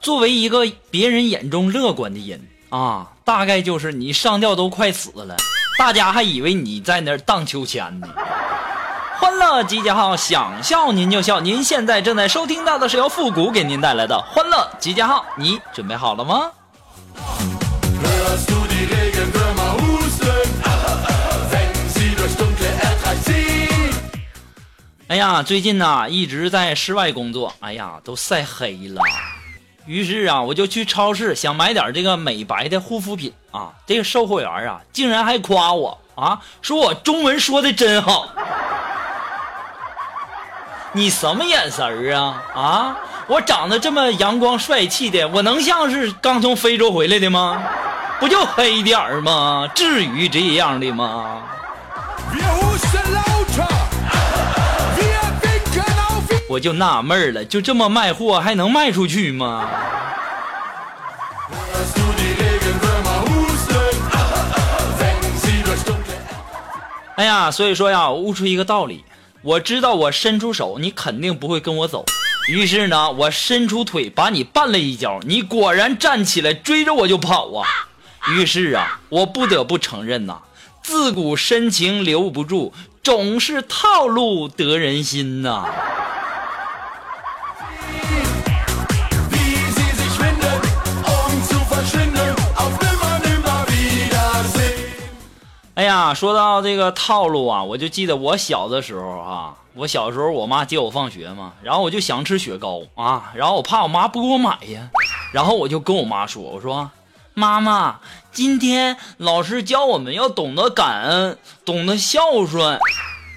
作为一个别人眼中乐观的人啊，大概就是你上吊都快死了，大家还以为你在那儿荡秋千呢。欢乐集结号，想笑您就笑。您现在正在收听到的是由复古给您带来的欢乐集结号，你准备好了吗？哎呀，最近呐、一直在室外工作，哎呀，都晒黑了。于是啊，我就去超市想买点这个美白的护肤品啊。这个售货员啊，竟然还夸我啊，说我中文说的真好。你什么眼神儿啊？啊，我长得这么阳光帅气的，我能像是刚从非洲回来的吗？不就黑点儿吗？至于这样的吗？Wir husten 我就纳闷了，就这么卖货还能卖出去吗？哎呀，所以说呀，我悟出一个道理，我知道我伸出手，你肯定不会跟我走。于是呢，我伸出腿把你绊了一跤，你果然站起来追着我就跑啊。于是啊，我不得不承认呐、自古深情留不住，总是套路得人心呐、哎呀，说到这个套路啊，我就记得我小的时候啊，我小时候我妈接我放学嘛，然后我就想吃雪糕啊，然后我怕我妈不给我买呀，然后我就跟我妈说，我说妈妈，今天老师教我们要懂得感恩，懂得孝顺。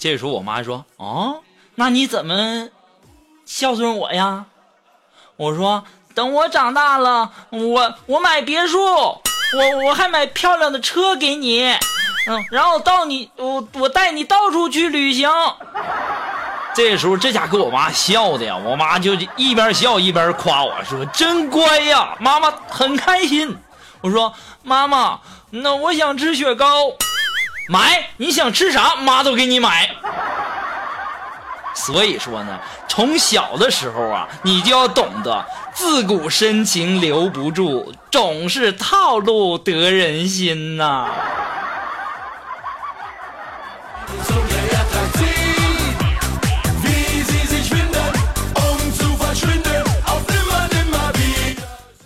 这时候我妈说，哦，那你怎么孝顺我呀？我说等我长大了，我我买别墅，我我还买漂亮的车给你，嗯，然后到你我我带你到处去旅行。这时候这家给我妈笑的呀，我妈就一边笑一边夸我说：“真乖呀，妈妈很开心。”我说：“妈妈，那我想吃雪糕，买，你想吃啥，妈都给你买。”所以说呢，从小的时候啊，你就要懂得自古深情留不住，总是套路得人心呐、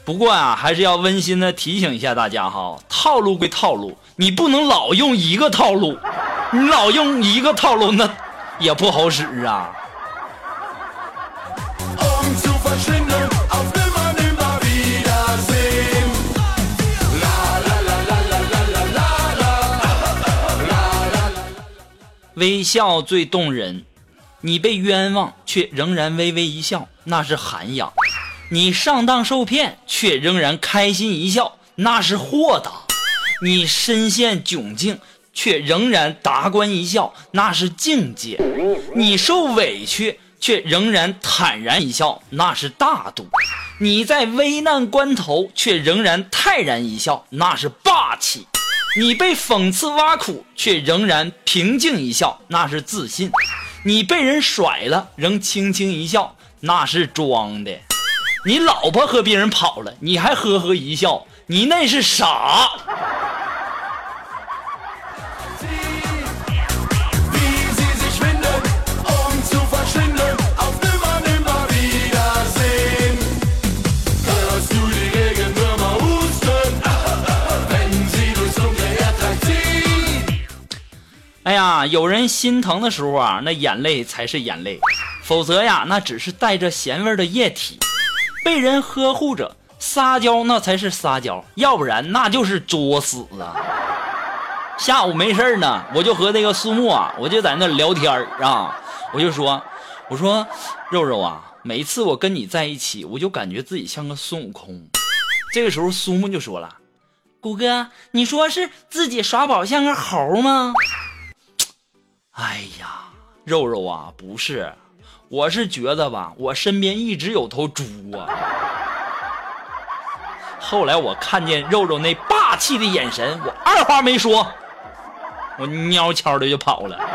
不过啊，还是要温馨的提醒一下大家哈，套路归套路，你不能老用一个套路，你老用一个套路那也不好使啊。微笑最动人，你被冤枉却仍然微微一笑，那是涵养；你上当受骗却仍然开心一笑，那是豁达；你身陷窘境却仍然达观一笑，那是境界；你受委屈却仍然坦然一笑，那是大度；你在危难关头却仍然泰然一笑，那是霸气。你被讽刺挖苦，却仍然平静一笑，那是自信；你被人甩了，仍轻轻一笑，那是装的；你老婆和别人跑了，你还呵呵一笑，你那是傻。啊，有人心疼的时候啊，那眼泪才是眼泪，否则呀，那只是带着咸味的液体。被人呵护着，撒娇那才是撒娇，要不然那就是作死啊。下午没事呢，我就和那个苏木啊，我就在那聊天啊，我就说，我说肉肉啊，每次我跟你在一起，我就感觉自己像个孙悟空。这个时候苏木就说了：“谷哥，你说是自己耍宝像个猴吗？”哎呀，肉肉啊，不是，我是觉得吧，我身边一直有头猪啊。后来我看见肉肉那霸气的眼神，我二话没说，我悄悄的就跑了。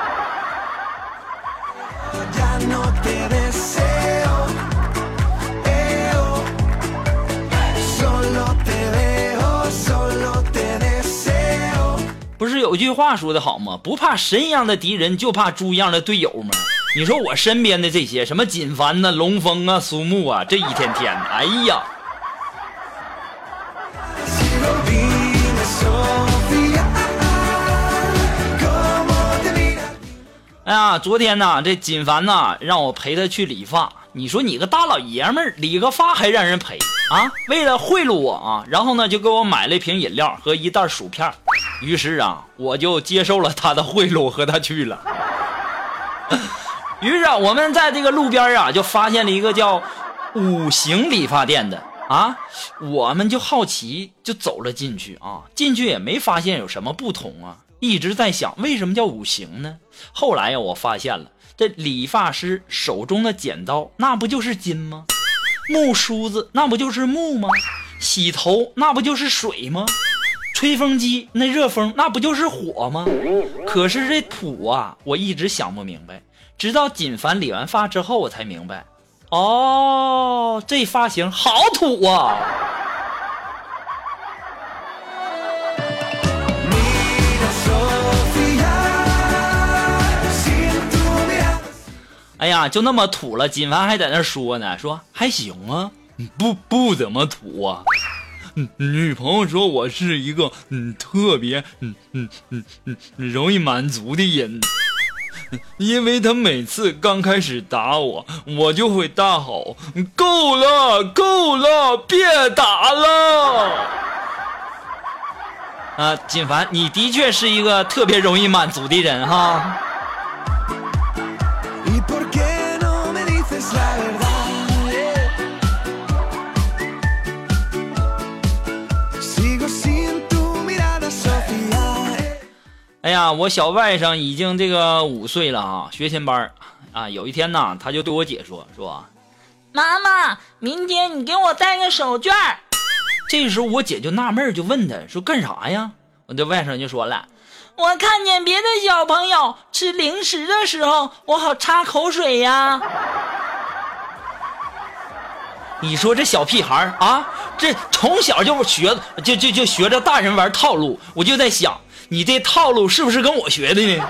有句话说的好吗？不怕神一样的敌人，就怕猪一样的队友吗？你说我身边的这些什么锦凡呐、龙峰啊、苏木啊，这一天天的，哎呀，哎呀，昨天呐，这锦凡呐让我陪他去理发。你说你个大老爷们儿理个发还让人陪啊？为了贿赂我啊，然后呢就给我买了一瓶饮料和一袋薯片。于是啊，我就接受了他的贿赂，和他去了。于是啊，我们在这个路边啊，就发现了一个叫五行理发店的啊，我们就好奇，就走了进去啊。进去也没发现有什么不同啊，一直在想为什么叫五行呢？后来呀，我发现了，这理发师手中的剪刀，那不就是金吗？木梳子那不就是木吗？洗头那不就是水吗？吹风机那热风那不就是火吗？可是这土啊，我一直想不明白，直到锦凡理完发之后，我才明白，哦，这发型好土啊！哎呀，就那么土了，锦凡还在那说呢，说还行啊，不不怎么土啊。嗯女朋友说我是一个嗯特别嗯嗯嗯嗯容易满足的人，因为她每次刚开始打我，我就会大吼：“够了，够了，别打了！”啊，锦凡，你的确是一个特别容易满足的人哈。哎呀，我小外甥已经这个五岁了啊，学前班儿啊。有一天呢，他就对我姐说说，妈妈，明天你给我带个手绢儿。这时候我姐就纳闷儿，就问他说干啥呀？我这外甥就说了，我看见别的小朋友吃零食的时候，我好擦口水呀。你说这小屁孩儿啊，这从小就学就就就学着大人玩套路，我就在想，你这套路是不是跟我学的呢？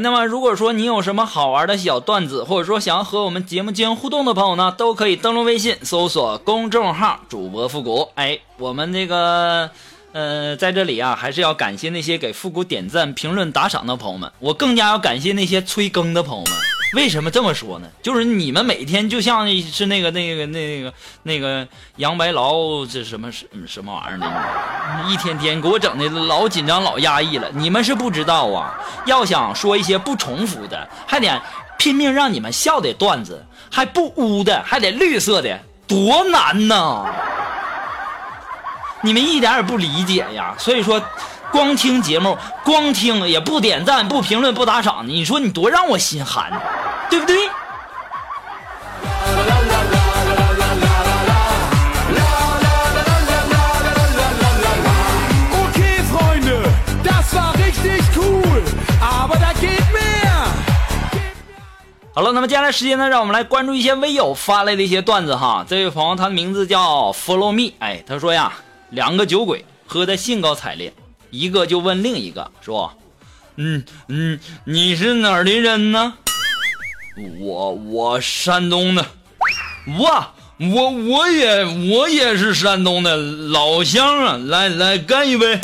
那么如果说你有什么好玩的小段子，或者说想要和我们节目进行互动的朋友呢，都可以登录微信搜索公众号主播复古。哎，我们这个呃，在这里啊，还是要感谢那些给复古点赞、评论、打赏的朋友们。我更加要感谢那些催更的朋友们。为什么这么说呢？就是你们每天就像是那个、那个、那个、那个杨白劳这什么什什么玩意儿呢？一天天给我整的老紧张、老压抑了。你们是不知道啊，要想说一些不重复的，还得拼命让你们笑的段子，还不污的，还得绿色的，多难呐！你们一点也不理解呀。所以说，光听节目，光听也不点赞、不评论、不打赏，你说你多让我心寒，对不对.好了，那么接下来时间呢，让我们来关注一些微友发来的一些段子哈。这位朋友他的名字叫 Follow Me，哎，他说呀，两个酒鬼喝的兴高采烈，一个就问另一个说：“嗯嗯，你是哪儿的人呢？”我我山东的。哇，我我也我也是山东的老乡啊，来来干一杯。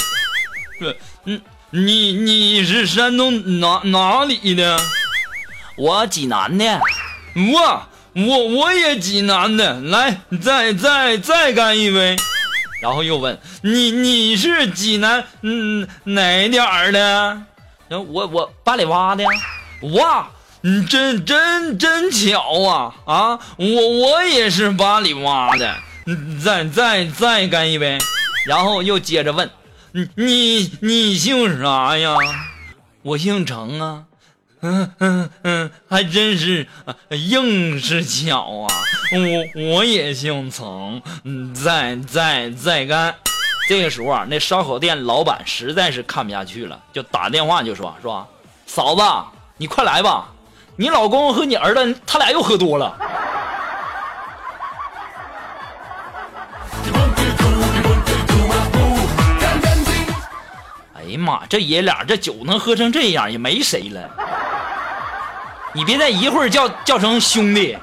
是，嗯，你你是山东哪哪里的？我济南的。哇，我我也济南的，来再再再干一杯。然后又问你你是济南嗯哪点儿的？然后我我八里洼的。哇，你真真真巧啊啊！我我也是八里洼的，嗯再再再干一杯。然后又接着问你你你姓啥呀？我姓程啊。嗯嗯嗯，还真是硬是巧啊！我我也姓曾，嗯，再再再干。这个时候啊，那烧烤店老板实在是看不下去了，就打电话就说：“说嫂子，你快来吧，你老公和你儿子他俩又喝多了。”哎呀妈，这爷俩这酒能喝成这样，也没谁了。你别再一会儿叫叫成兄弟。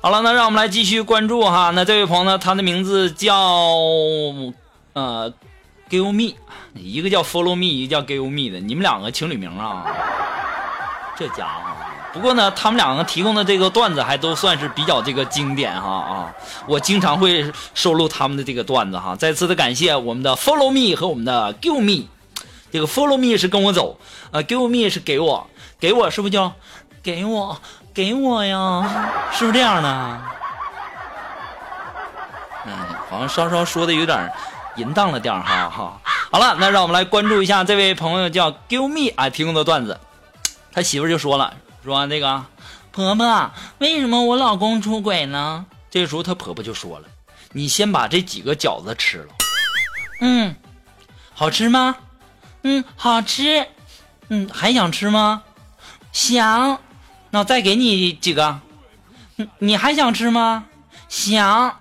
好了，那让我们来继续关注哈。那这位朋友呢，他的名字叫呃，Give me，一个叫 Follow me，一个叫 Give me 的，你们两个情侣名啊？这家伙。不过呢，他们两个提供的这个段子还都算是比较这个经典哈啊，我经常会收录他们的这个段子哈。再次的感谢我们的 Follow me 和我们的 Give me，这个 Follow me 是跟我走，呃，Give me 是给我，给我是不是叫给我给我呀？是不是这样的？嗯，好像稍稍说的有点淫荡了点儿哈哈。好了，那让我们来关注一下这位朋友叫 Give me 啊提供的段子，他媳妇就说了。说那个婆婆，为什么我老公出轨呢？这时候她婆婆就说了：“你先把这几个饺子吃了。”嗯，好吃吗？嗯，好吃。嗯，还想吃吗？想。那我再给你几个。嗯，你还想吃吗？想。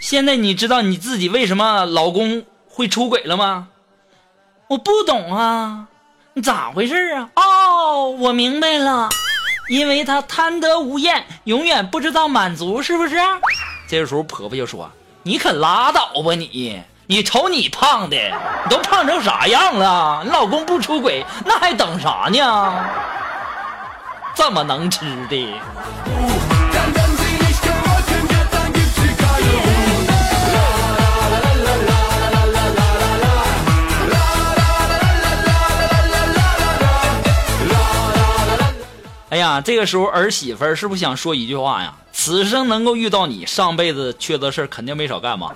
现在你知道你自己为什么老公会出轨了吗？我不懂啊。咋回事啊？哦，我明白了，因为他贪得无厌，永远不知道满足，是不是？这时候婆婆就说：“你可拉倒吧你！你瞅你胖的，你都胖成啥样了？你老公不出轨，那还等啥呢？这么能吃的。”哎呀，这个时候儿媳妇儿是不是想说一句话呀？此生能够遇到你，上辈子缺德事儿肯定没少干吧？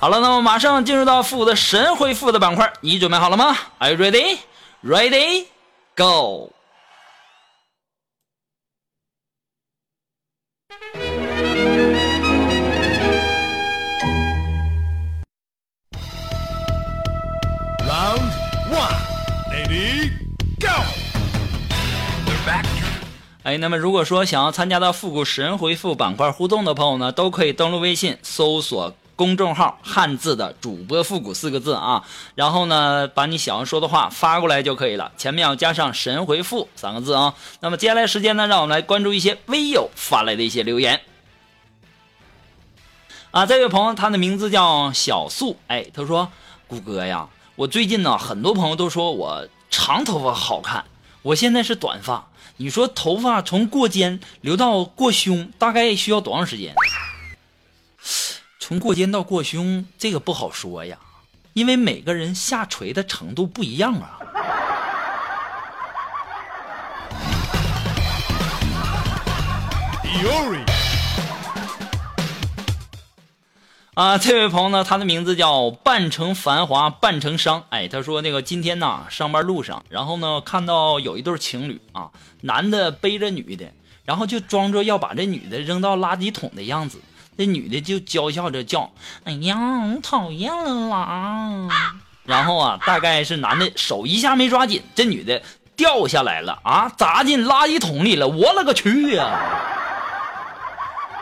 好了，那么马上进入到复古的神回复的板块，你准备好了吗？Are you ready? Ready? Go! 那么如果说想要参加到复古神回复板块互动的朋友呢，都可以登录微信搜索公众号“汉字的主播复古”四个字啊，然后呢，把你想要说的话发过来就可以了，前面要加上“神回复”三个字啊。那么接下来时间呢，让我们来关注一些微友发来的一些留言。啊，这位朋友他的名字叫小素，哎，他说：“谷歌呀，我最近呢，很多朋友都说我长头发好看，我现在是短发。你说头发从过肩留到过胸，大概需要多长时间？从过肩到过胸，这个不好说呀，因为每个人下垂的程度不一样啊。啊，这位朋友呢，他的名字叫半城繁华半城伤。哎，他说那个今天呐，上班路上，然后呢看到有一对情侣啊，男的背着女的，然后就装着要把这女的扔到垃圾桶的样子，这女的就娇笑着叫：“哎呀，我讨厌了啦！”然后啊，大概是男的手一下没抓紧，这女的掉下来了啊，砸进垃圾桶里了，我勒个去呀、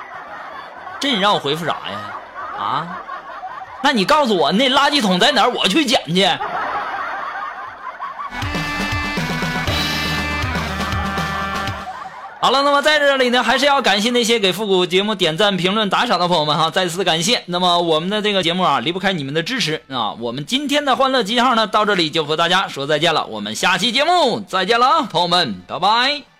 这你让我回复啥呀？啊？那你告诉我那垃圾桶在哪儿，我去捡去。好了，那么在这里呢，还是要感谢那些给复古节目点赞、评论、打赏的朋友们哈，再次感谢。那么我们的这个节目啊，离不开你们的支持啊。我们今天的欢乐集号呢，到这里就和大家说再见了，我们下期节目再见了啊，朋友们，拜拜。